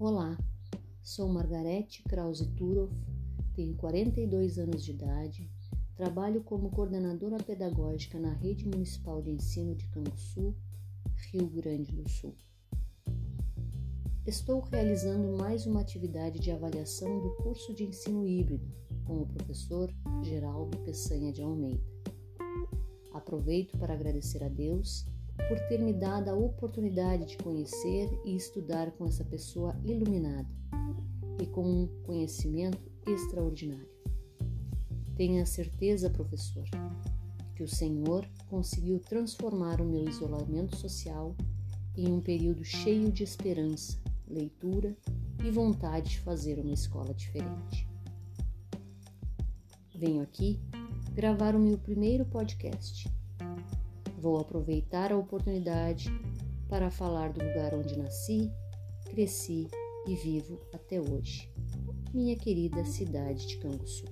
Olá, sou Margarete Krause Turoff, tenho 42 anos de idade, trabalho como coordenadora pedagógica na Rede Municipal de Ensino de Canguçu, Rio Grande do Sul. Estou realizando mais uma atividade de avaliação do curso de ensino híbrido com o professor Geraldo Peçanha de Almeida. Aproveito para agradecer a Deus por ter me dado a oportunidade de conhecer e estudar com essa pessoa iluminada e com um conhecimento extraordinário. Tenha certeza, professor, que o Senhor conseguiu transformar o meu isolamento social em um período cheio de esperança, leitura e vontade de fazer uma escola diferente. Venho aqui gravar o meu primeiro podcast Vou aproveitar a oportunidade para falar do lugar onde nasci, cresci e vivo até hoje, minha querida cidade de Canguçu.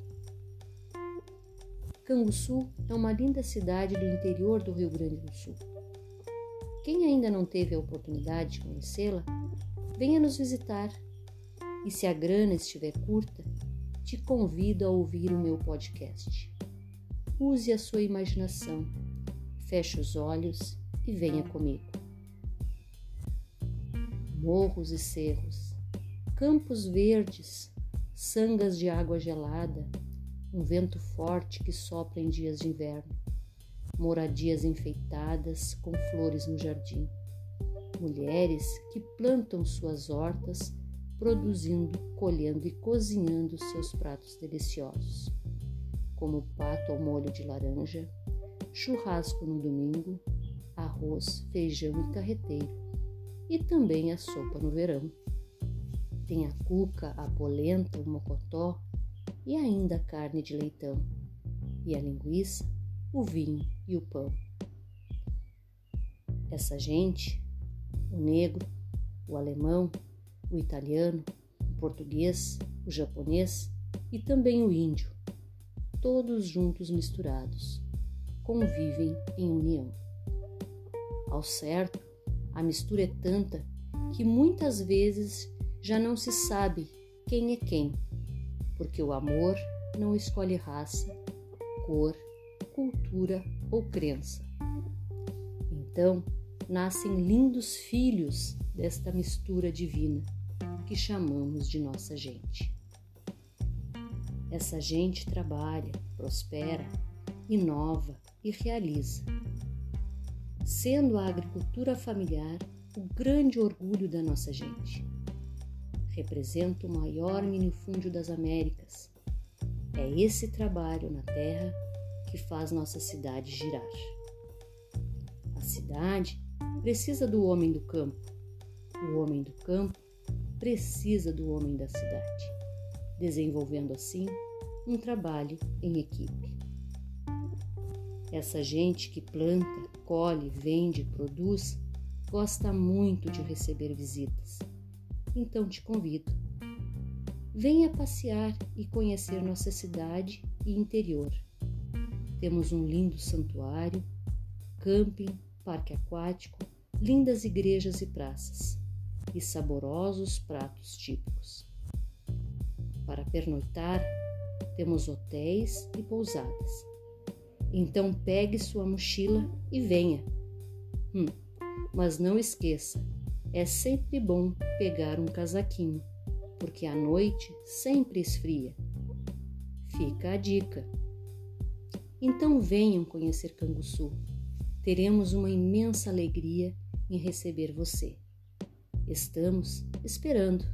Canguçu é uma linda cidade do interior do Rio Grande do Sul. Quem ainda não teve a oportunidade de conhecê-la, venha nos visitar. E se a grana estiver curta, te convido a ouvir o meu podcast. Use a sua imaginação Feche os olhos e venha comigo. Morros e cerros, campos verdes, sangas de água gelada, um vento forte que sopra em dias de inverno, moradias enfeitadas com flores no jardim, mulheres que plantam suas hortas, produzindo, colhendo e cozinhando seus pratos deliciosos, como o pato ao molho de laranja, churrasco no domingo, arroz, feijão e carreteiro, e também a sopa no verão. Tem a cuca, a polenta, o mocotó e ainda a carne de leitão, e a linguiça, o vinho e o pão. Essa gente, o negro, o alemão, o italiano, o português, o japonês e também o índio, todos juntos misturados convivem em união. Ao certo, a mistura é tanta que muitas vezes já não se sabe quem é quem, porque o amor não escolhe raça, cor, cultura ou crença. Então, nascem lindos filhos desta mistura divina que chamamos de nossa gente. Essa gente trabalha, prospera, inova, e realiza. Sendo a agricultura familiar o grande orgulho da nossa gente. Representa o maior minifúndio das Américas. É esse trabalho na terra que faz nossa cidade girar. A cidade precisa do homem do campo. O homem do campo precisa do homem da cidade, desenvolvendo assim um trabalho em equipe. Essa gente que planta, colhe, vende, produz, gosta muito de receber visitas. Então te convido. Venha passear e conhecer nossa cidade e interior. Temos um lindo santuário, camping, parque aquático, lindas igrejas e praças e saborosos pratos típicos. Para pernoitar, temos hotéis e pousadas então pegue sua mochila e venha. Hum, mas não esqueça, é sempre bom pegar um casaquinho, porque a noite sempre esfria. Fica a dica. Então venham conhecer Canguçu. Teremos uma imensa alegria em receber você. Estamos esperando.